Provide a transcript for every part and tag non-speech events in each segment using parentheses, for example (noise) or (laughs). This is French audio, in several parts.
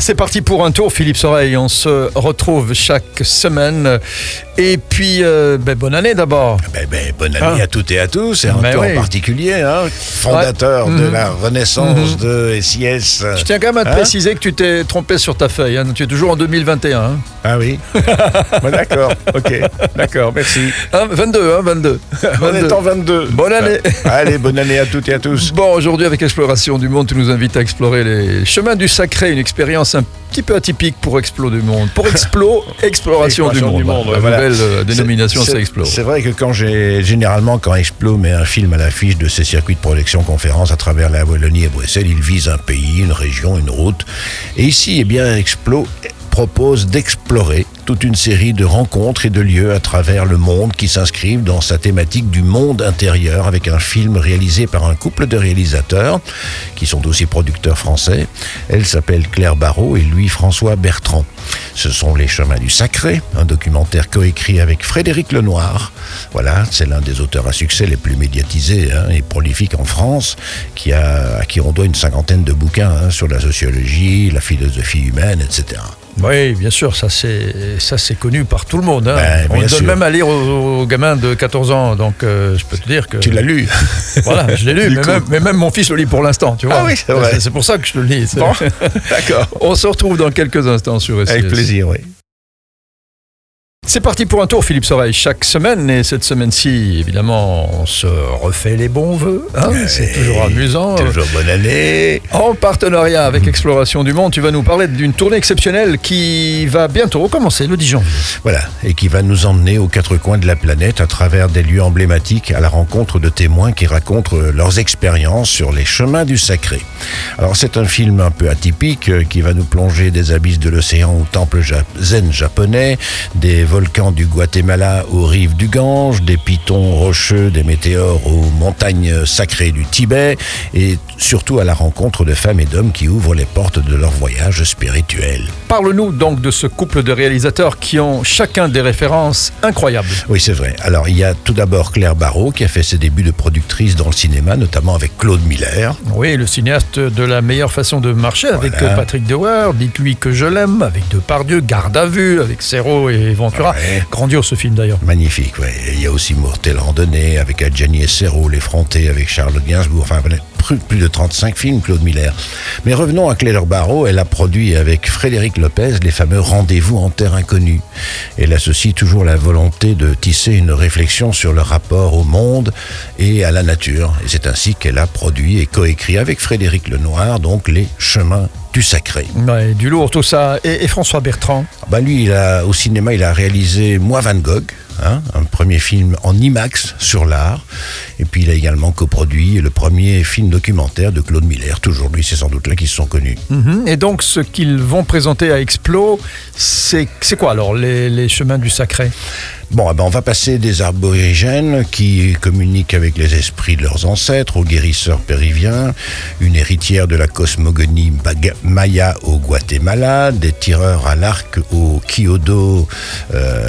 C'est parti pour un tour, Philippe Soreille. On se retrouve chaque semaine. Et puis, euh, ben, bonne année d'abord. Ben, ben, bonne année Ah. à toutes et à tous, et un oui. en particulier, hein, fondateur Ouais. de Mhm. la renaissance de SIS. Je tiens quand même à te Hein préciser que tu t'es trompé sur ta feuille. hein. Tu es toujours en 2021. hein. Ah oui Bon, D'accord, ok, d'accord, merci. Hein, 22, hein, 22. (laughs) On 22. est en 22. Bonne année. Allez, bonne année à toutes et à tous. Bon, aujourd'hui, avec Exploration du Monde, tu nous invites à explorer les chemins du sacré, une expérience un petit peu atypique pour Explo du Monde. Pour Explo, (laughs) Exploration du Monde. du Monde, La ouais, voilà. nouvelle euh, dénomination, c'est Explo. C'est vrai que quand j'ai généralement quand Explo met un film à l'affiche de ses circuits de projection conférence à travers la Wallonie et Bruxelles, il vise un pays, une région, une route. Et ici, eh bien, Explo propose d'explorer toute une série de rencontres et de lieux à travers le monde qui s'inscrivent dans sa thématique du monde intérieur avec un film réalisé par un couple de réalisateurs qui sont aussi producteurs français. Elle s'appelle Claire Barrault et lui François Bertrand. Ce sont Les Chemins du Sacré, un documentaire coécrit avec Frédéric Lenoir. Voilà, c'est l'un des auteurs à succès les plus médiatisés hein, et prolifiques en France, qui a, à qui on doit une cinquantaine de bouquins hein, sur la sociologie, la philosophie humaine, etc. Oui, bien sûr, ça c'est ça c'est connu par tout le monde. hein. Ben, On donne même à lire aux, aux gamins de 14 ans, donc euh, je peux te dire que. Tu l'as lu Voilà, je l'ai lu, (laughs) mais même, mais même mon fils le lit pour l'instant, tu vois. Ah oui, c'est vrai. C'est pour ça que je le lis. Bon, (laughs) d'accord. On se retrouve dans quelques instants sur SIS. Avec plaisir, oui. C'est parti pour un tour, Philippe Soreille, chaque semaine. Et cette semaine-ci, évidemment, on se refait les bons voeux. hein, c'est toujours amusant. Toujours bonne année. En partenariat avec Exploration du Monde, tu vas nous parler d'une tournée exceptionnelle qui va bientôt recommencer le 10 janvier. Voilà, et qui va nous emmener aux quatre coins de la planète à travers des lieux emblématiques à la rencontre de témoins qui racontent euh, leurs expériences sur les chemins du sacré. Alors c'est un film un peu atypique euh, qui va nous plonger des abysses de l'océan au temple zen japonais, des volcans du Guatemala aux rives du Gange, des pitons rocheux, des météores aux montagnes sacrées du Tibet, et surtout à la rencontre de femmes et d'hommes qui ouvrent les portes de leur voyage spirituel. Parle-nous donc de ce couple de réalisateurs qui ont chacun des références incroyables. Oui, c'est vrai. Alors, il y a tout d'abord Claire Barrault qui a fait ses débuts de productrice dans le cinéma, notamment avec Claude Miller. Oui, le cinéaste de la meilleure façon de marcher avec Voilà. Patrick Dewar, Dites-lui que je l'aime, avec Depardieu, Garde à vue, avec Serrault et Ventura. Ouais. Grandiose ce film d'ailleurs. Magnifique, oui. Il y a aussi Mortel Randonnée avec Adjani Serrault, L'Effronté avec Charlotte Gainsbourg. Enfin, plus, plus de 35 films, Claude Miller. Mais revenons à Claire Barrault. Elle a produit avec Frédéric Lopez les fameux Rendez-vous en terre inconnue. Elle associe toujours la volonté de tisser une réflexion sur le rapport au monde et à la nature. Et c'est ainsi qu'elle a produit et coécrit avec Frédéric Lenoir, donc, Les Chemins du Sacré. Ouais, du lourd tout ça. Et, et François Bertrand Bah lui, il a, au cinéma, il a réalisé Moi Van Gogh, hein, un premier film en IMAX sur l'art. Et puis il a également coproduit le premier film documentaire de Claude Miller. Toujours lui, c'est sans doute là qu'ils se sont connus. Mhm. Et donc ce qu'ils vont présenter à Explo, c'est quoi alors les, les chemins du sacré? Bon, eh ben, on va passer des aborigènes qui communiquent avec les esprits de leurs ancêtres, aux guérisseurs péruviens, une héritière de la cosmogonie maya au Guatemala, des tireurs à l'arc au Kyoto euh,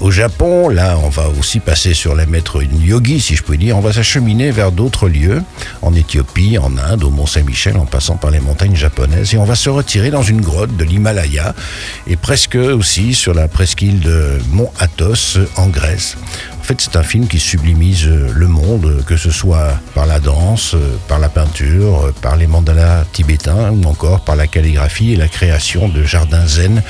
au Japon. Là, on va aussi passer sur les maîtres yogi, si je puis dire. On va s'acheminer vers d'autres lieux, en Éthiopie, en Inde, au Mont-Saint-Michel, en passant par les montagnes japonaises. Et on va se retirer dans une grotte de l'Himalaya et presque aussi sur la presqu'île de Mont Athos en Grèce. En fait, c'est un film qui sublimise euh, le monde, que ce soit par la danse, euh, par la peinture, par les mandalas tibétains ou encore par la calligraphie et la création de jardins zen.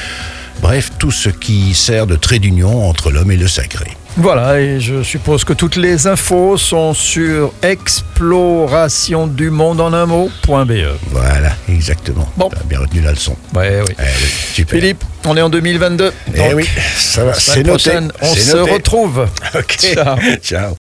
Bref, tout ce qui sert de trait d'union entre l'homme et le sacré. Voilà, et je suppose que toutes les infos sont sur explorationdumonde en un mot.be. Voilà, exactement. Bon. T'as bien retenu la leçon. Ouais, oui. Eh super. Philippe, on est en 2022. Eh oui, ça va, c'est noté. on se noté. retrouve. (laughs) Ok. Ciao. Ciao.